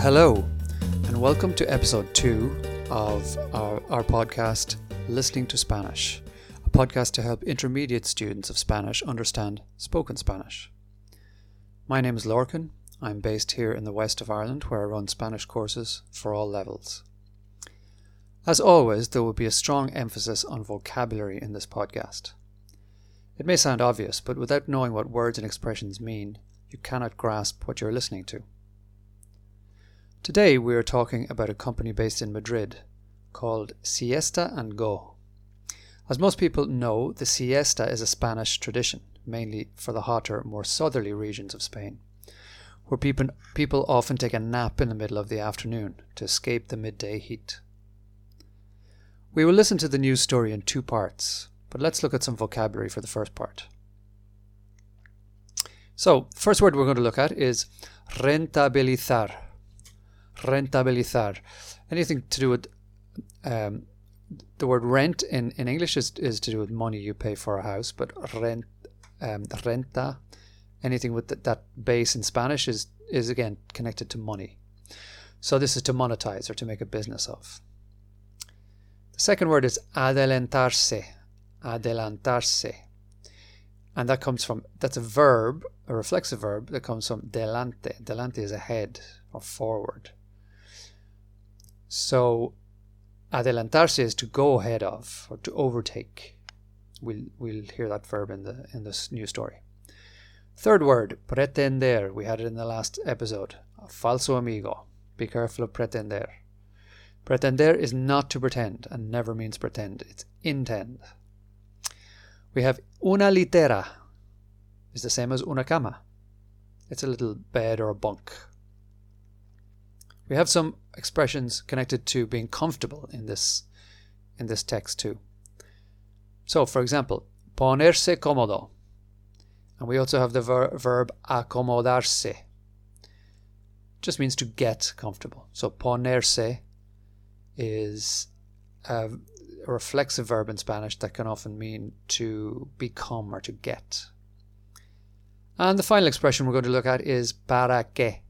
Hello, and welcome to episode two of our, our podcast, Listening to Spanish, a podcast to help intermediate students of Spanish understand spoken Spanish. My name is Lorcan. I'm based here in the west of Ireland, where I run Spanish courses for all levels. As always, there will be a strong emphasis on vocabulary in this podcast. It may sound obvious, but without knowing what words and expressions mean, you cannot grasp what you're listening to. Today we are talking about a company based in Madrid called Siesta and Go. As most people know, the siesta is a Spanish tradition, mainly for the hotter, more southerly regions of Spain, where people, people often take a nap in the middle of the afternoon to escape the midday heat. We will listen to the news story in two parts, but let's look at some vocabulary for the first part. So, first word we're going to look at is rentabilizar rentabilizar. Anything to do with um, the word rent in, in English is, is to do with money you pay for a house, but rent, um, renta, anything with the, that base in Spanish is, is again connected to money. So this is to monetize or to make a business of. The second word is adelantarse, adelantarse. And that comes from, that's a verb, a reflexive verb that comes from delante. Delante is ahead or forward. So adelantarse is to go ahead of or to overtake. We'll we'll hear that verb in the in this new story. Third word, pretender. We had it in the last episode. Falso amigo. Be careful of pretender. Pretender is not to pretend and never means pretend. It's intend. We have una litera. Is the same as una cama. It's a little bed or a bunk. We have some expressions connected to being comfortable in this in this text too. So, for example, ponerse cómodo. And we also have the ver- verb acomodarse. Just means to get comfortable. So ponerse is a, a reflexive verb in Spanish that can often mean to become or to get. And the final expression we're going to look at is para qué.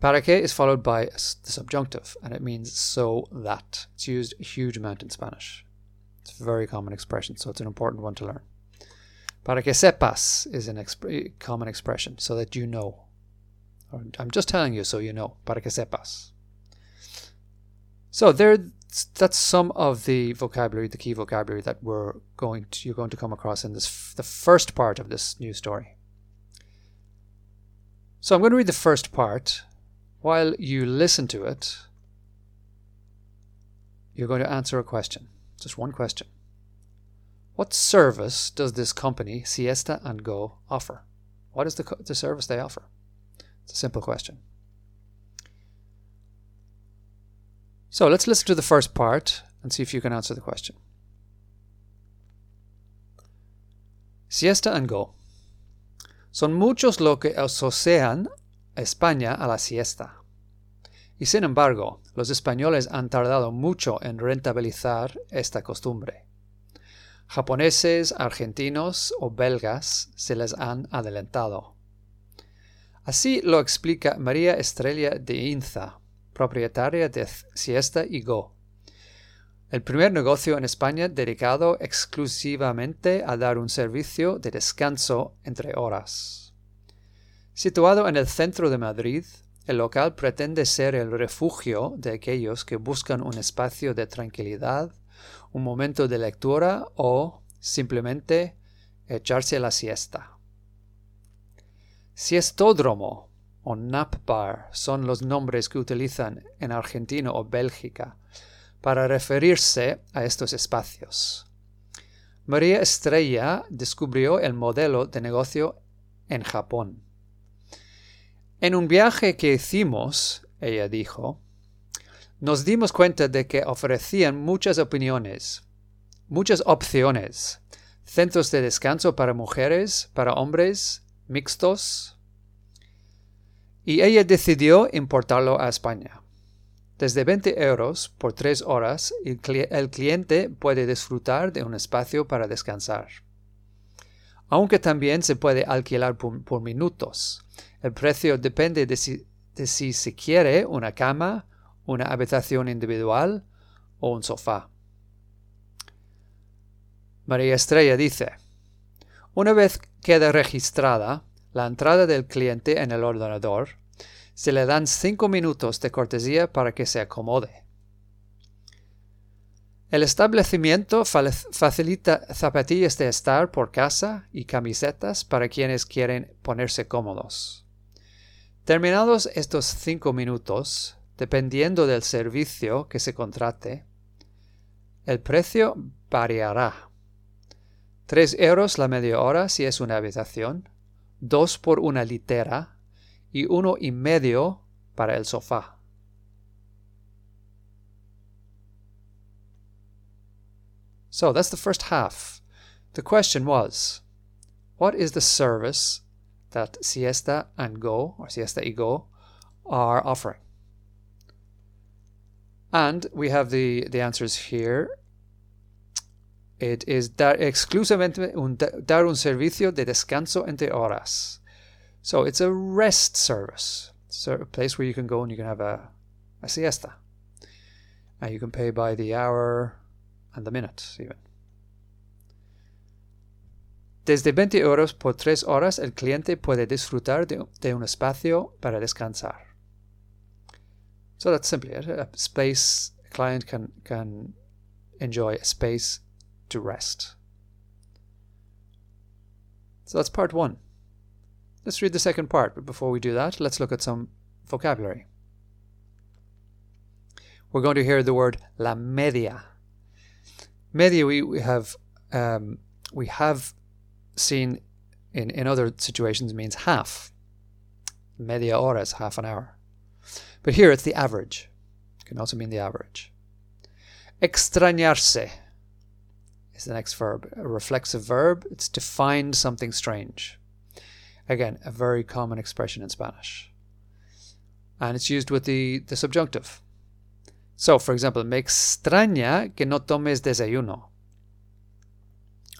Para qué is followed by the subjunctive, and it means so that. It's used a huge amount in Spanish. It's a very common expression, so it's an important one to learn. Para que sepas is a exp- eh, common expression, so that you know. I'm just telling you so you know. Para que sepas. So there, that's some of the vocabulary, the key vocabulary that we're going to, you're going to come across in this, the first part of this new story. So I'm going to read the first part, while you listen to it, you're going to answer a question. Just one question. What service does this company, Siesta and Go, offer? What is the, the service they offer? It's a simple question. So let's listen to the first part and see if you can answer the question. Siesta and Go. Son muchos lo que asocian España a la siesta. Y sin embargo, los españoles han tardado mucho en rentabilizar esta costumbre. Japoneses, argentinos o belgas se les han adelantado. Así lo explica María Estrella de Inza, propietaria de Siesta y Go, el primer negocio en España dedicado exclusivamente a dar un servicio de descanso entre horas. Situado en el centro de Madrid, el local pretende ser el refugio de aquellos que buscan un espacio de tranquilidad, un momento de lectura o simplemente echarse la siesta. Siestódromo o nap bar son los nombres que utilizan en Argentina o Bélgica para referirse a estos espacios. María Estrella descubrió el modelo de negocio en Japón. En un viaje que hicimos, ella dijo, nos dimos cuenta de que ofrecían muchas opiniones, muchas opciones, centros de descanso para mujeres, para hombres, mixtos, y ella decidió importarlo a España. Desde 20 euros por tres horas, el, cliente puede disfrutar de un espacio para descansar. Aunque también se puede alquilar por minutos, el precio depende de si de si se quiere una cama, una habitación individual o un sofá. María Estrella dice, una vez queda registrada la entrada del cliente en el ordenador, se le dan cinco minutos de cortesía para que se acomode. El establecimiento facilita zapatillas de estar por casa y camisetas para quienes quieren ponerse cómodos. Terminados estos cinco minutos, dependiendo del servicio que se contrate, el precio variará. Tres euros la media hora si es una habitación, dos por una litera y uno y medio para el sofá. So that's the first half. The question was, what is the service that Siesta and Go, or Siesta y Go, are offering? And we have the, the answers here. It is dar exclusivamente un, dar un servicio de descanso entre horas. So it's a rest service. It's a place where you can go and you can have a, a siesta. And you can pay by the hour, and the minute even. Desde 20 euros por 3 horas el cliente puede disfrutar de, de un espacio para descansar. So that's simply it. A space a client can can enjoy a space to rest. So that's part one. Let's read the second part, but before we do that, let's look at some vocabulary. We're going to hear the word la media. Media we, we have um, we have seen in, in other situations means half. Media hora is half an hour. But here it's the average. It can also mean the average. Extrañarse is the next verb. A reflexive verb. It's to find something strange. Again, a very common expression in Spanish. And it's used with the, the subjunctive. So, for example, me extraña que no tomes desayuno.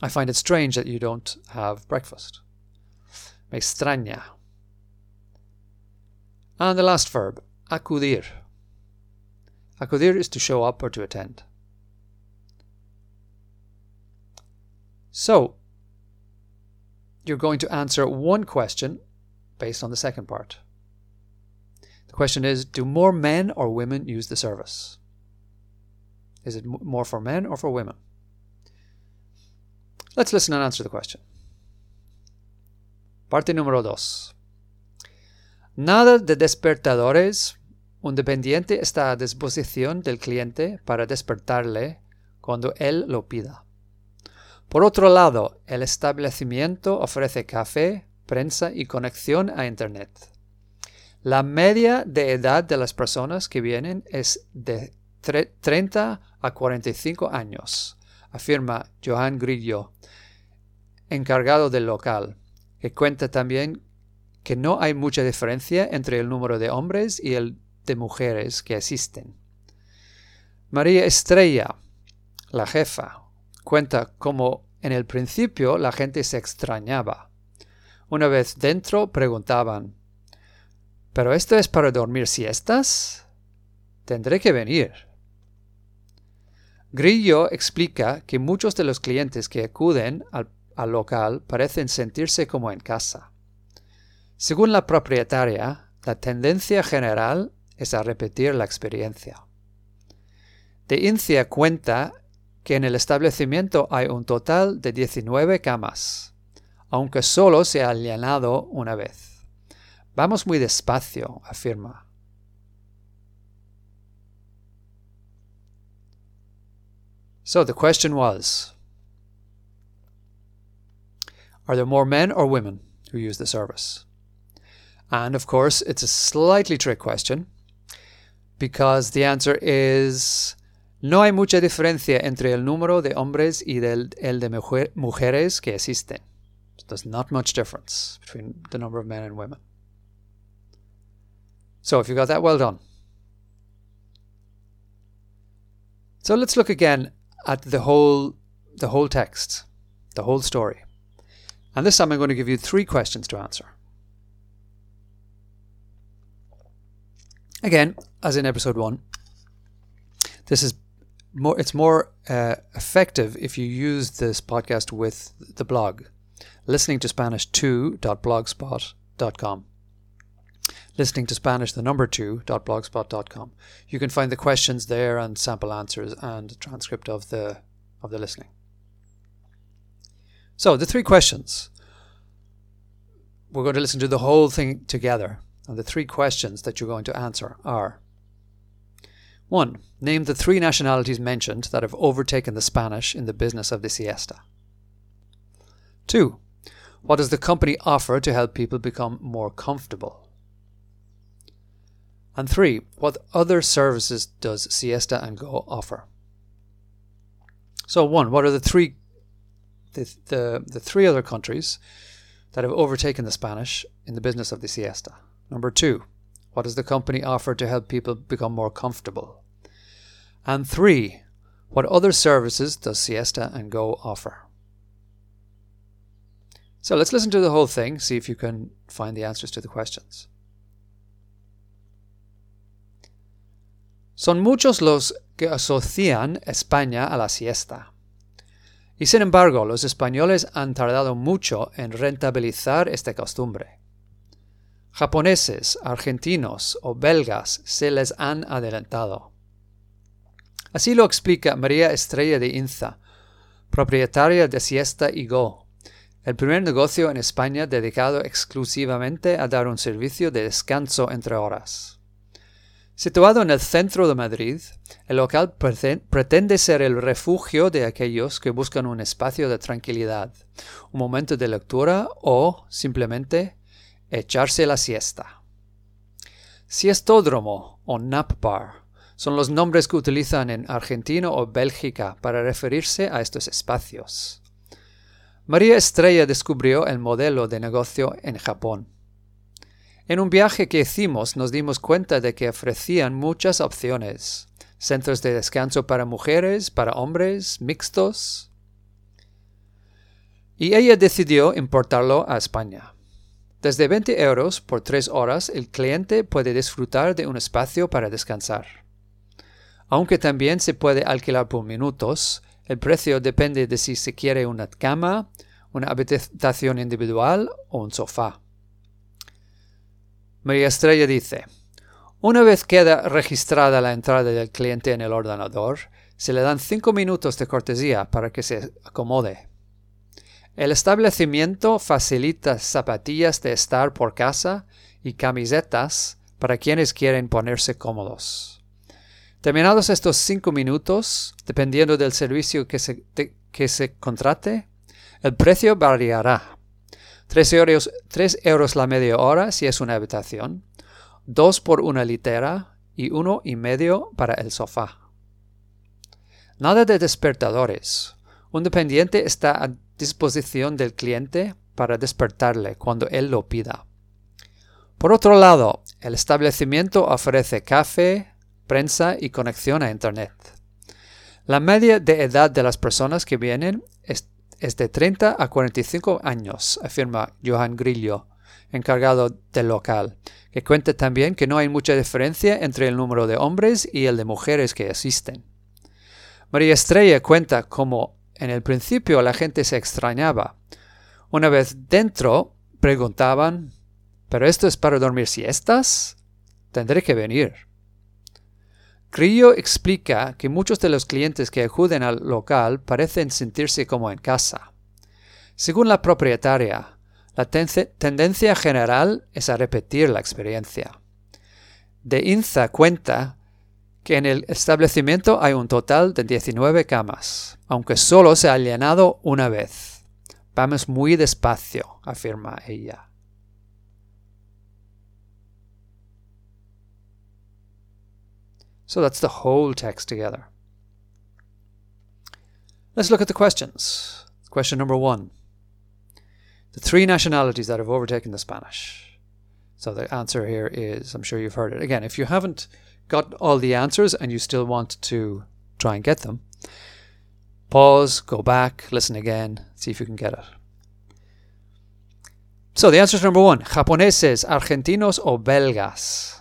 I find it strange that you don't have breakfast. Me extraña. And the last verb, acudir. Acudir is to show up or to attend. So, you're going to answer one question based on the second part. Question is Do more men or women use the service? Is it more for men or for women? Let's listen and answer the question. Parte número 2. Nada de despertadores. Un dependiente está a disposición del cliente para despertarle cuando él lo pida. Por otro lado, el establecimiento ofrece café, prensa y conexión a Internet. La media de edad de las personas que vienen es de 30 a 45 años, afirma Johan Grillo, encargado del local, que cuenta también que no hay mucha diferencia entre el número de hombres y el de mujeres que asisten. María Estrella, la jefa, cuenta cómo en el principio la gente se extrañaba. Una vez dentro preguntaban ¿Pero esto es para dormir siestas? Tendré que venir. Grillo explica que muchos de los clientes que acuden al al local parecen sentirse como en casa. Según la propietaria, la tendencia general es a repetir la experiencia. De Incia cuenta que en el establecimiento hay un total de 19 camas, aunque solo se ha llenado una vez. Vamos muy despacio, afirma. So the question was Are there more men or women who use the service? And of course, it's a slightly trick question because the answer is no hay mucha diferencia entre el número de hombres y del, el de mujer, mujeres que asisten. So there's not much difference between the number of men and women. So if you got that, well done. So let's look again at the whole the whole text, the whole story. And this time I'm going to give you three questions to answer. Again, as in episode one, this is more. It's more uh, effective if you use this podcast with the blog, listening to Spanish 2.blogspot.com. Listening to Spanish the number 2.blogspot.com. You can find the questions there and sample answers and transcript of the of the listening. So the three questions. We're going to listen to the whole thing together. And the three questions that you're going to answer are 1. Name the three nationalities mentioned that have overtaken the Spanish in the business of the siesta. 2. What does the company offer to help people become more comfortable? And 3. What other services does Siesta and Go offer? So 1. What are the three the, the, the three other countries that have overtaken the Spanish in the business of the siesta? Number two, what does the company offer to help people become more comfortable? And three, what other services does Siesta and Go offer? So let's listen to the whole thing, see if you can find the answers to the questions. Son muchos los que asocian España a la siesta. Y sin embargo, los españoles han tardado mucho en rentabilizar esta costumbre japoneses, argentinos o belgas se les han adelantado. Así lo explica María Estrella de Inza, propietaria de Siesta y Go, el primer negocio en España dedicado exclusivamente a dar un servicio de descanso entre horas. Situado en el centro de Madrid, el local pretende ser el refugio de aquellos que buscan un espacio de tranquilidad, un momento de lectura o, simplemente, echarse la siesta. Siestódromo o nap bar son los nombres que utilizan en Argentina o Bélgica para referirse a estos espacios. María Estrella descubrió el modelo de negocio en Japón. En un viaje que hicimos nos dimos cuenta de que ofrecían muchas opciones, centros de descanso para mujeres, para hombres, mixtos. Y ella decidió importarlo a España. Desde 20 euros por 3 horas el cliente puede disfrutar de un espacio para descansar. Aunque también se puede alquilar por minutos, el precio depende de si se quiere una cama, una habitación individual o un sofá. María Estrella dice, una vez queda registrada la entrada del cliente en el ordenador, se le dan 5 minutos de cortesía para que se acomode. El establecimiento facilita zapatillas de estar por casa y camisetas para quienes quieren ponerse cómodos. Terminados estos cinco minutos, dependiendo del servicio que se, que se contrate, el precio variará. 3 euros, euros la media hora si es una habitación, 2 por una litera y uno y medio para el sofá. Nada de despertadores. Un dependiente está a disposición del cliente para despertarle cuando él lo pida. Por otro lado, el establecimiento ofrece café, prensa y conexión a Internet. La media de edad de las personas que vienen es, de 30 a 45 años, afirma Johan Grillo, encargado del local, que cuenta también que no hay mucha diferencia entre el número de hombres y el de mujeres que asisten. María Estrella cuenta cómo en el principio la gente se extrañaba. Una vez dentro, preguntaban, ¿pero esto es para dormir siestas? Tendré que venir. Grillo explica que muchos de los clientes que acuden al local parecen sentirse como en casa. Según la propietaria, la tendencia general es a repetir la experiencia. De Inza cuenta que en el establecimiento hay un total de 19 camas, aunque solo se ha llenado una vez. Vamos muy despacio, afirma ella. So that's the whole text together. Let's look at the questions. Question number one The three nationalities that have overtaken the Spanish. So the answer here is I'm sure you've heard it. Again, if you haven't got all the answers and you still want to try and get them, pause, go back, listen again, see if you can get it. So the answer is number one Japoneses, argentinos or belgas.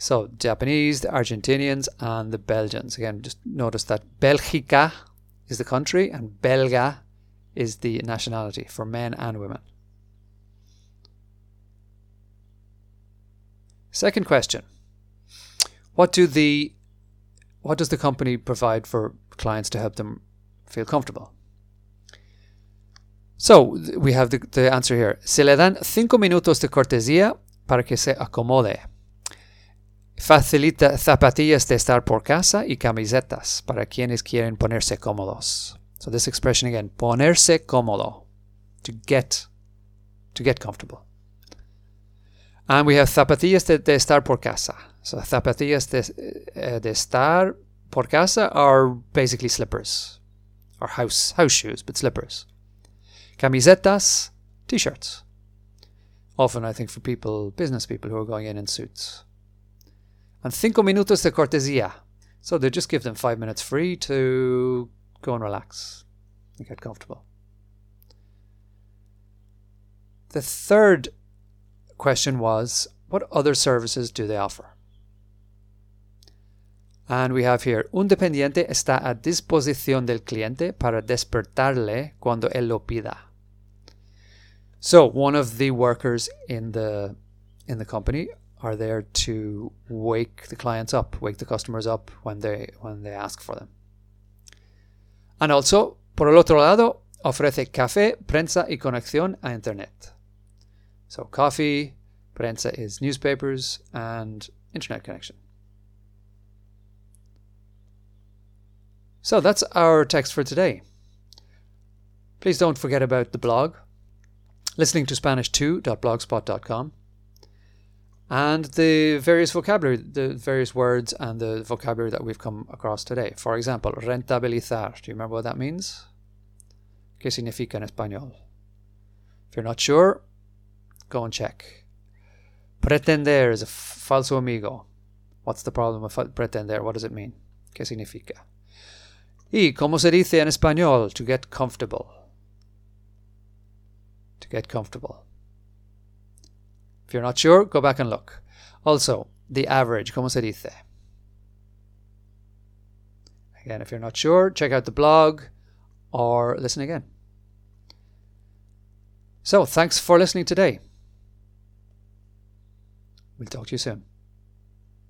So Japanese, the Argentinians, and the Belgians. Again, just notice that Belgica is the country and Belga is the nationality for men and women. Second question. What do the what does the company provide for clients to help them feel comfortable? So we have the, the answer here. Se le dan cinco minutos de cortesía para que se acomode. Facilita zapatillas de estar por casa y camisetas para quienes quieren ponerse cómodos. So this expression again, ponerse cómodo, to get, to get comfortable. And we have zapatillas de, de estar por casa. So zapatillas de, uh, de estar por casa are basically slippers, or house house shoes, but slippers. Camisetas, t-shirts. Often, I think, for people, business people who are going in in suits. And cinco minutos de cortesía. So they just give them five minutes free to go and relax and get comfortable. The third question was what other services do they offer? And we have here, un dependiente está a disposición del cliente para despertarle cuando él lo pida. So one of the workers in the in the company are there to wake the clients up, wake the customers up when they when they ask for them. And also, por el otro lado, ofrece café, prensa y conexión a internet. So coffee, prensa is newspapers and internet connection. So that's our text for today. Please don't forget about the blog listening to Spanish2.blogspot.com, and the various vocabulary, the various words and the vocabulary that we've come across today. For example, rentabilizar. Do you remember what that means? ¿Qué significa en español? If you're not sure, go and check. Pretender is a falso amigo. What's the problem with pretender? What does it mean? ¿Qué significa? Y cómo se dice en español to get comfortable to get comfortable. If you're not sure, go back and look. Also, the average, ¿cómo se dice? Again, if you're not sure, check out the blog or listen again. So, thanks for listening today. We'll talk to you soon.